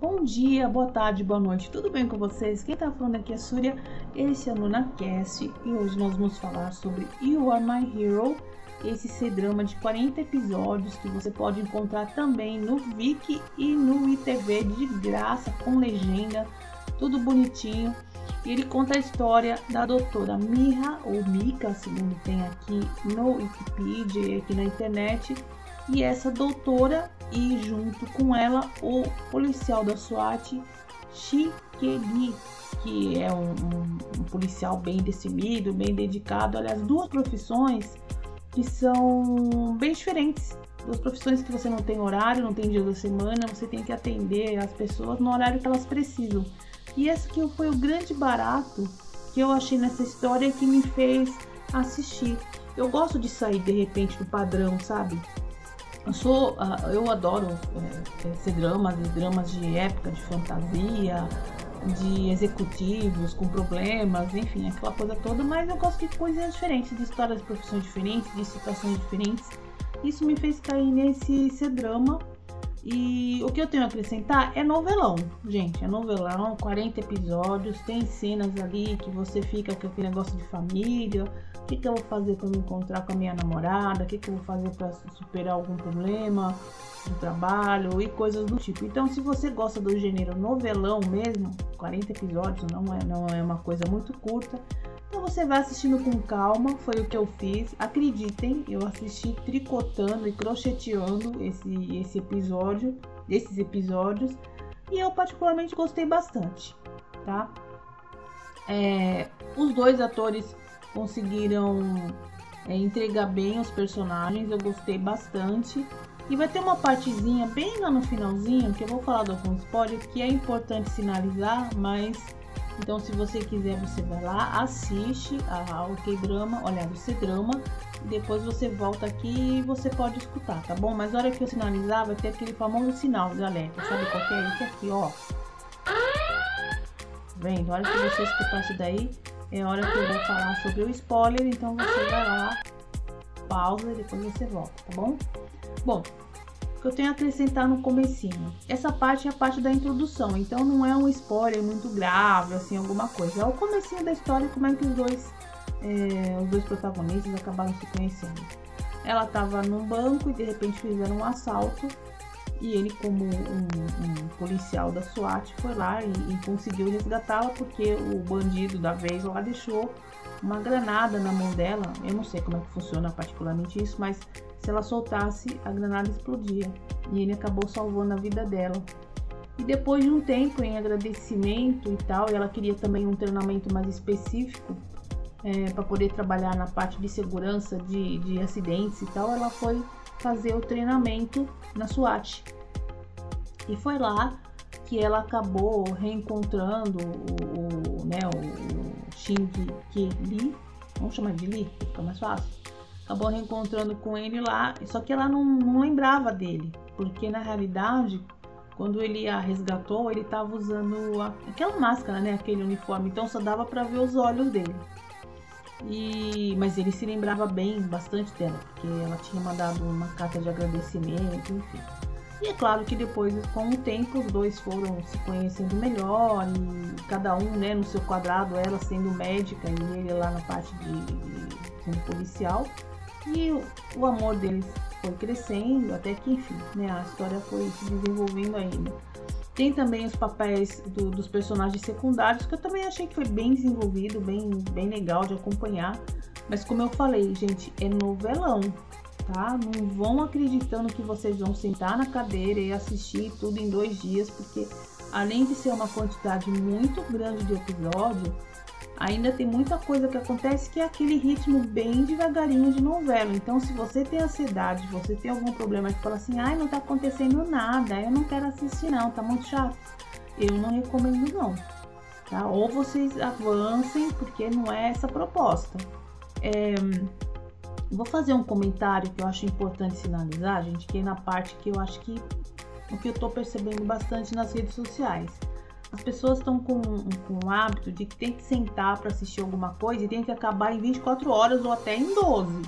Bom dia, boa tarde, boa noite, tudo bem com vocês? Quem tá falando aqui é a Súria, esse é o NunaCast e hoje nós vamos falar sobre You Are My Hero, esse C-drama de 40 episódios que você pode encontrar também no Viki e no ITV de graça, com legenda, tudo bonitinho. E ele conta a história da doutora Miha, ou Mika, segundo tem aqui no Wikipedia e aqui na internet, e essa doutora e junto com ela o policial da SWAT, Shikegi, que é um, um, um, policial bem decidido, bem dedicado. Aliás, duas profissões que são bem diferentes. Duas profissões que você não tem horário, não tem dia da semana, você tem que atender as pessoas no horário que elas precisam. E esse que foi o grande barato que eu achei nessa história que me fez assistir. Eu gosto de sair de repente do padrão, sabe? Eu sou, uh, eu adoro é, ser dramas, dramas de época, de fantasia, de executivos com problemas, enfim, aquela coisa toda, mas eu gosto de coisas diferentes, de histórias de profissões diferentes, de situações diferentes. Isso me fez cair nesse ser drama e o que eu tenho a acrescentar é novelão, gente. É novelão, 40 episódios, tem cenas ali que você fica com aquele negócio de família. O que, que eu vou fazer para me encontrar com a minha namorada? O que, que eu vou fazer para superar algum problema do trabalho e coisas do tipo. Então, se você gosta do gênero novelão mesmo, 40 episódios não é, não é uma coisa muito curta, então você vai assistindo com calma, foi o que eu fiz. Acreditem, eu assisti tricotando e crocheteando esse, esse episódio, esses episódios, e eu particularmente gostei bastante, tá? É, os dois atores conseguiram é, entregar bem os personagens, eu gostei bastante. E vai ter uma partezinha bem lá no finalzinho, que eu vou falar do alguns spoiler, que é importante sinalizar, mas então, se você quiser, você vai lá, assiste ao K-Drama, olha, o C-Drama, depois você volta aqui e você pode escutar, tá bom? Mas na hora que eu sinalizar, vai ter aquele famoso sinal de alerta, sabe qual que é? Esse aqui, ó. Vendo? Na hora que você escutar isso daí, é hora que eu vou falar sobre o spoiler, então você vai lá, pausa e depois você volta, tá bom? Bom, que eu tenho a acrescentar no comecinho. Essa parte é a parte da introdução, então não é um spoiler muito grave, assim, alguma coisa. É o comecinho da história, como é que os dois, é, os dois protagonistas acabaram se conhecendo. Ela estava num banco e de repente fizeram um assalto e ele, como um, um policial da SWAT, foi lá e, e conseguiu resgatá-la porque o bandido da vez lá deixou uma granada na mão dela. Eu não sei como é que funciona particularmente isso, mas se ela soltasse, a granada explodia. E ele acabou salvando a vida dela. E depois de um tempo em agradecimento e tal, ela queria também um treinamento mais específico é, para poder trabalhar na parte de segurança de, de acidentes e tal, ela foi fazer o treinamento na SWAT. E foi lá que ela acabou reencontrando o, o né, o Shin Ki vamos chamar de Lee, fica mais fácil acabou reencontrando com ele lá, só que ela não, não lembrava dele, porque na realidade, quando ele a resgatou, ele estava usando a, aquela máscara, né, aquele uniforme, então só dava para ver os olhos dele. E, mas ele se lembrava bem, bastante dela, porque ela tinha mandado uma carta de agradecimento, enfim. E é claro que depois, com o tempo, os dois foram se conhecendo melhor, e cada um né, no seu quadrado, ela sendo médica e ele lá na parte de, de sendo policial. E o, amor deles foi crescendo, até que, enfim, né, a história foi se desenvolvendo ainda. Tem também os papéis do, dos personagens secundários, que eu também achei que foi bem desenvolvido, bem, bem legal de acompanhar. Mas como eu falei, gente, é novelão, tá? Não vão acreditando que vocês vão sentar na cadeira e assistir tudo em dois dias, porque além de ser uma quantidade muito grande de episódio, ainda tem muita coisa que acontece que é aquele ritmo bem devagarinho de novela. Então, se você tem ansiedade, você tem algum problema que fala assim, ai, não tá acontecendo nada, eu não quero assistir não, tá muito chato. Eu não recomendo não, tá? Ou vocês avancem, porque não é essa a proposta. É, vou fazer um comentário que eu acho importante sinalizar, gente, que é na parte que eu acho que o que eu tô percebendo bastante nas redes sociais as pessoas estão com, com o hábito de que tem que sentar para assistir alguma coisa e tem que acabar em 24 horas ou até em 12.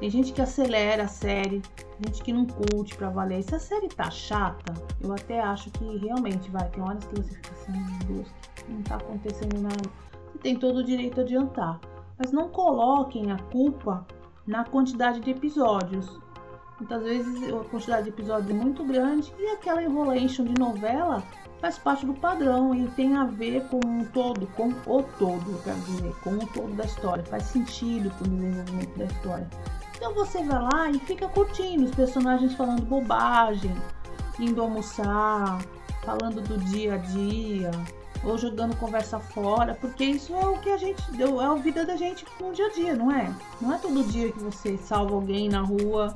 Tem gente que acelera a série, gente que não curte pra valer. Se a série tá chata, eu até acho que realmente vai. Tem horas que você fica assim, meu Deus, não tá acontecendo nada. Você tem todo o direito a adiantar. Mas não coloquem a culpa na quantidade de episódios. Muitas vezes a quantidade de episódios é muito grande e aquela enrolation de novela faz parte do padrão e tem a ver com o todo, com o todo, eu quero dizer, com o todo da história. Faz sentido com o desenvolvimento da história. Então você vai lá e fica curtindo os personagens falando bobagem, indo almoçar, falando do dia a dia, ou jogando conversa fora, porque isso é o que a gente deu, é a vida da gente no dia a dia, não é? Não é todo dia que você salva alguém na rua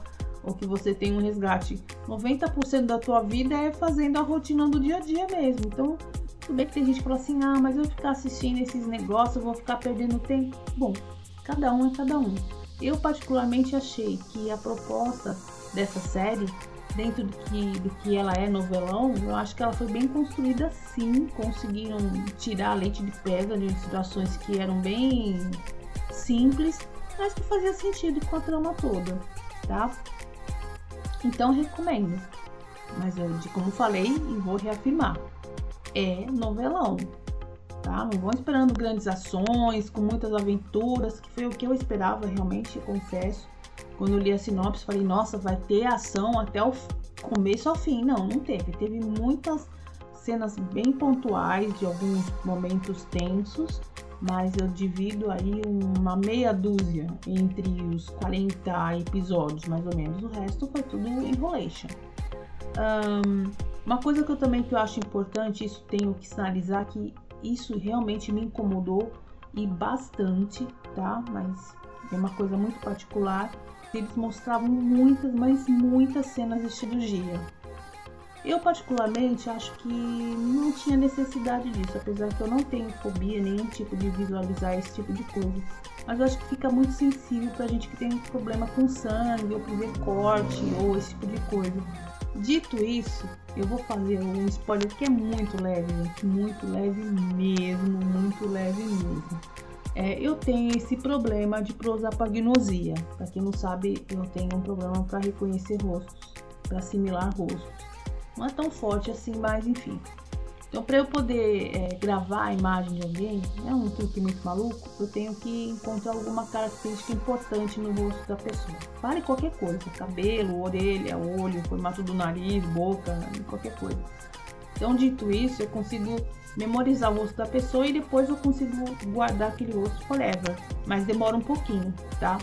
ou que você tem um resgate. 90% da tua vida é fazendo a rotina do dia a dia mesmo. Então, tudo bem que tem gente que fala assim: "Ah, mas eu ficar assistindo esses negócios, eu vou ficar perdendo tempo". Bom, cada um é cada um. Eu particularmente achei que a proposta dessa série, dentro do que, do que ela é novelão, eu acho que ela foi bem construída sim. Conseguiram tirar leite de pedra de situações que eram bem simples, mas que fazia sentido com a trama toda, tá? Então recomendo. Mas eu, como falei, e vou reafirmar, é novelão tá? Não vão esperando grandes ações, com muitas aventuras, que foi o que eu esperava realmente, confesso. Quando eu li a sinopse, falei, nossa, vai ter ação até o começo ao fim. Não, não teve. Teve muitas cenas bem pontuais de alguns momentos tensos, mas eu divido aí uma meia dúzia entre os 40 episódios, mais ou menos. O resto foi tudo enrolation. Um, uma coisa que eu também que eu acho importante, isso tenho que sinalizar que isso realmente me incomodou e bastante, tá? Mas é uma coisa muito particular. Eles mostravam muitas, mas muitas cenas de cirurgia. Eu particularmente acho que não tinha necessidade disso, apesar que eu não tenho fobia nenhum tipo de visualizar esse tipo de coisa. Mas eu acho que fica muito sensível pra gente que tem problema com sangue, ou por ver corte, ou esse tipo de coisa. Dito isso, eu vou fazer um spoiler que é muito leve, gente, muito leve mesmo, muito leve mesmo. É, eu tenho esse problema de prosapagnosia. Para quem não sabe, eu tenho um problema para reconhecer rostos, para assimilar rostos. Não é tão forte assim, mas enfim. Então, para eu poder é, gravar a imagem de alguém, é um truque muito maluco, eu tenho que encontrar alguma característica importante no rosto da pessoa. Vale qualquer coisa, cabelo, orelha, olho, formato do nariz, boca, qualquer coisa. Então, dito isso, eu consigo memorizar o rosto da pessoa e depois eu consigo guardar aquele rosto forever. Mas demora um pouquinho, tá?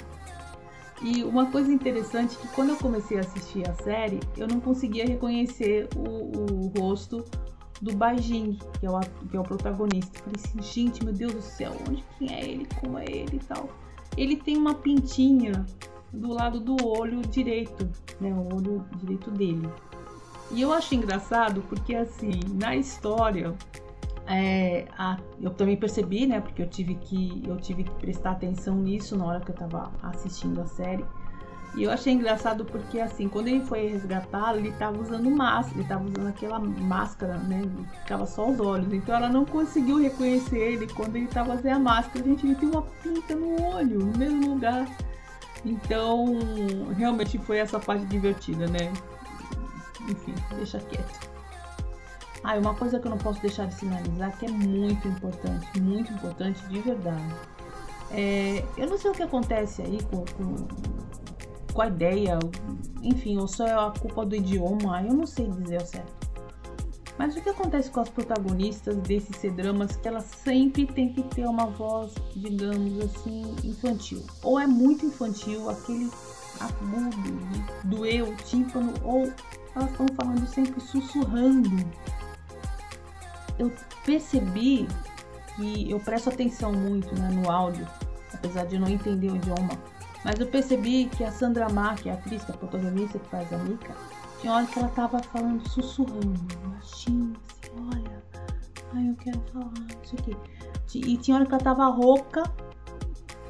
E uma coisa interessante é que quando eu comecei a assistir a série, eu não conseguia reconhecer o, o rosto do Baijing, que é o, que é o protagonista. Eu falei assim, gente, meu Deus do céu, onde quem é ele, como é ele e tal. Ele tem uma pintinha do lado do olho direito, né, o olho direito dele. E eu acho engraçado porque assim, na história, é, a, eu também percebi, né, porque eu tive que eu tive que prestar atenção nisso na hora que eu tava assistindo a série e eu achei engraçado porque, assim, quando ele foi resgatá-lo, ele tava usando máscara, ele tava usando aquela máscara, né? Ficava só os olhos. Então ela não conseguiu reconhecer ele quando ele tava sem a máscara. Gente, ele tem uma pinta no olho, no mesmo lugar. Então, realmente foi essa parte divertida, né? Enfim, deixa quieto. Ah, e uma coisa que eu não posso deixar de sinalizar que é muito importante, muito importante de verdade. É, eu não sei o que acontece aí com, com com a ideia, enfim, ou só é a culpa do idioma, eu não sei dizer ao certo. Mas o que acontece com as protagonistas desses C-dramas que elas sempre têm que ter uma voz, digamos assim, infantil. Ou é muito infantil, aquele agudo, doeu, tímpano, ou elas estão falando sempre sussurrando. Eu percebi que eu presto atenção muito né, no áudio, apesar de não entender o idioma mas eu percebi que a Sandra Ma, que é a atriz, é a protagonista que faz a Mika, tinha hora que ela tava falando, sussurrando, baixinho, assim, olha, ai, eu quero falar, isso aqui. E tinha hora que ela tava rouca,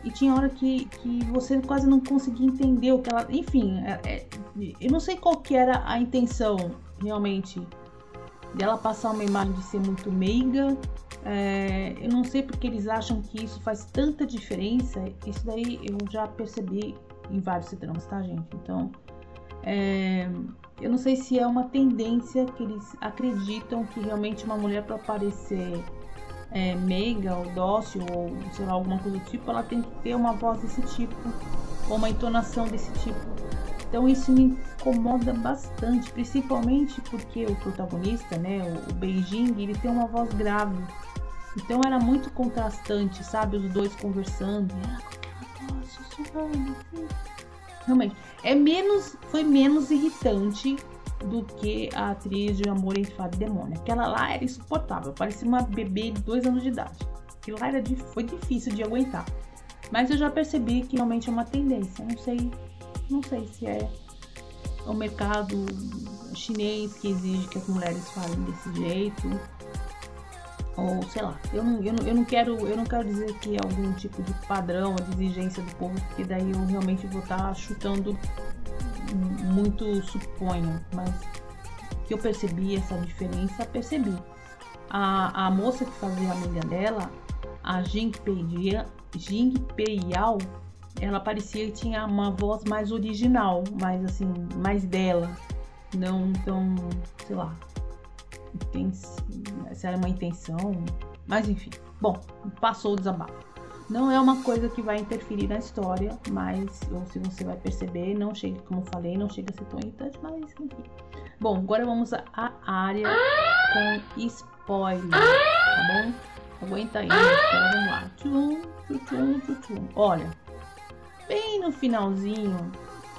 e tinha hora que, que você quase não conseguia entender o que ela. Enfim, é, é, eu não sei qual que era a intenção realmente dela passar uma imagem de ser muito meiga. É, eu não sei porque eles acham que isso faz tanta diferença. Isso daí eu já percebi em vários citramas, tá, gente? Então, é, eu não sei se é uma tendência que eles acreditam que realmente uma mulher para parecer é, meiga ou dócil ou sei lá, alguma coisa do tipo, ela tem que ter uma voz desse tipo ou uma entonação desse tipo. Então isso me incomoda bastante, principalmente porque o protagonista, né, o Beijing, ele tem uma voz grave. Então era muito contrastante, sabe, os dois conversando. Realmente, é menos, foi menos irritante do que a atriz de Amor entre Fada e Demônio. Aquela lá era insuportável, parecia uma bebê de dois anos de idade. Aquilo lá era, foi difícil de aguentar. Mas eu já percebi que realmente é uma tendência. Não sei, não sei se é o mercado chinês que exige que as mulheres falem desse jeito ou sei lá, eu não, eu não, eu não quero eu não quero dizer que é algum tipo de padrão de exigência do povo, porque daí eu realmente vou estar tá chutando muito suponho, mas que eu percebi essa diferença, percebi. A, a moça que fazia a amiga dela, a Jing Peiao, ela parecia que tinha uma voz mais original, mais assim, mais dela, não tão, sei lá, se era uma intenção, mas enfim. Bom, passou o desabafo. Não é uma coisa que vai interferir na história, mas ou se você vai perceber, não chega, como falei, não chega a ser tão irritante, mas enfim. Bom, agora vamos à área com spoiler, tá bom? Aguenta aí, então vamos lá. Tchum, tchum, tchum, tchum. Olha, bem no finalzinho,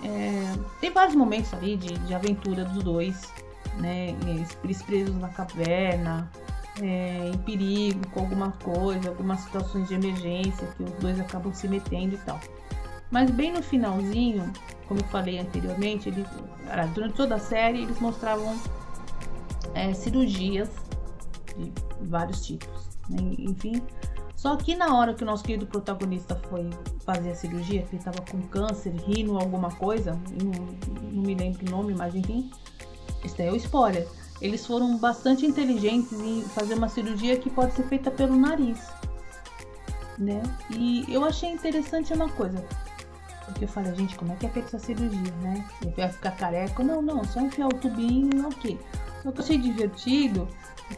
é, tem vários momentos ali de, de aventura dos dois né? Eles presos na caverna, é, em perigo com alguma coisa, algumas situações de emergência que os dois acabam se metendo e tal. Mas bem no finalzinho, como eu falei anteriormente, eles, durante toda a série eles mostravam é, cirurgias de vários tipos, né? enfim. Só que na hora que o nosso querido protagonista foi fazer a cirurgia, que ele estava com câncer, rino, alguma coisa, não, não me lembro o nome, mas enfim, isso daí é o spoiler. Eles foram bastante inteligentes em fazer uma cirurgia que pode ser feita pelo nariz. Né? E eu achei interessante uma coisa. Porque eu falei, gente, como é que é feita essa cirurgia, né? Ele vai ficar careca? Não, não, só enfiar o tubinho e ok. Só que eu achei divertido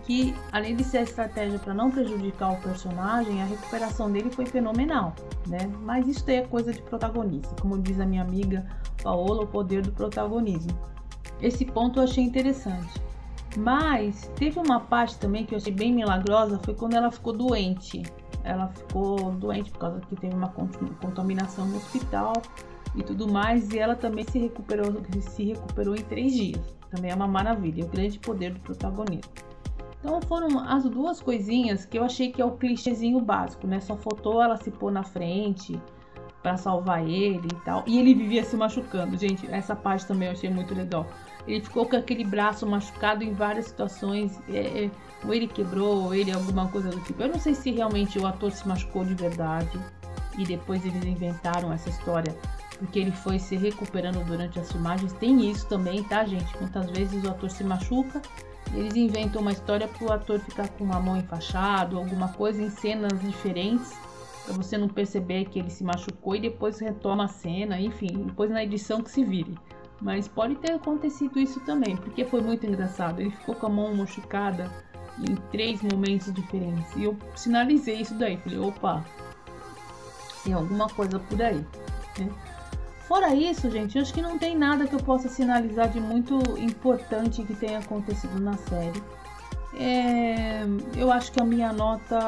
que, além de ser a estratégia para não prejudicar o personagem, a recuperação dele foi fenomenal, né? Mas isso é coisa de protagonista. Como diz a minha amiga Paola, o poder do protagonismo. Esse ponto eu achei interessante. Mas teve uma parte também que eu achei bem milagrosa, foi quando ela ficou doente. Ela ficou doente por causa que teve uma contaminação no hospital e tudo mais, e ela também se recuperou, se recuperou em três dias. Também é uma maravilha, o grande poder do protagonista. Então foram as duas coisinhas que eu achei que é o clichêzinho básico, né? Só faltou ela se pôr na frente, para salvar ele e tal. E ele vivia se machucando. Gente, essa parte também eu achei muito legal. Ele ficou com aquele braço machucado em várias situações. É, é, ou ele quebrou, ou ele alguma coisa do tipo. Eu não sei se realmente o ator se machucou de verdade. E depois eles inventaram essa história. Porque ele foi se recuperando durante as filmagens. Tem isso também, tá, gente? Muitas vezes o ator se machuca. Eles inventam uma história para o ator ficar com uma mão enfaixada, alguma coisa em cenas diferentes para você não perceber que ele se machucou e depois retoma a cena, enfim, depois na edição que se vire. Mas pode ter acontecido isso também, porque foi muito engraçado. Ele ficou com a mão machucada em três momentos diferentes. E eu sinalizei isso daí. Falei, opa, tem alguma coisa por aí. Né? Fora isso, gente, eu acho que não tem nada que eu possa sinalizar de muito importante que tenha acontecido na série. É, eu acho que a minha nota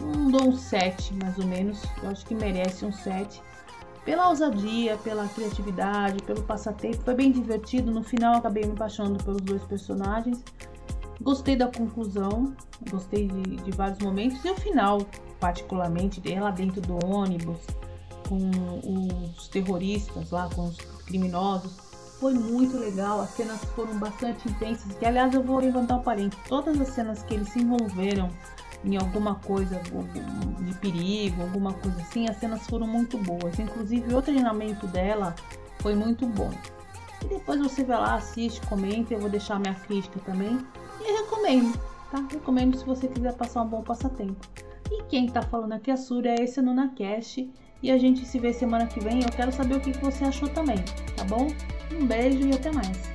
não dou um 7 mais ou menos. Eu acho que merece um 7. Pela ousadia, pela criatividade, pelo passatempo. Foi bem divertido. No final acabei me apaixonando pelos dois personagens. Gostei da conclusão, gostei de, de vários momentos. E o final, particularmente, lá dentro do ônibus, com os terroristas lá, com os criminosos foi muito legal, as cenas foram bastante intensas. Que aliás eu vou levantar um parente. Todas as cenas que eles se envolveram em alguma coisa de perigo, alguma coisa assim, as cenas foram muito boas. Inclusive o treinamento dela foi muito bom. E depois você vai lá, assiste, comenta, eu vou deixar minha crítica também. E recomendo, tá? Recomendo se você quiser passar um bom passatempo. E quem tá falando aqui é a Sura, é esse NunaCast. E a gente se vê semana que vem. Eu quero saber o que você achou também, tá bom? Um beijo e até mais.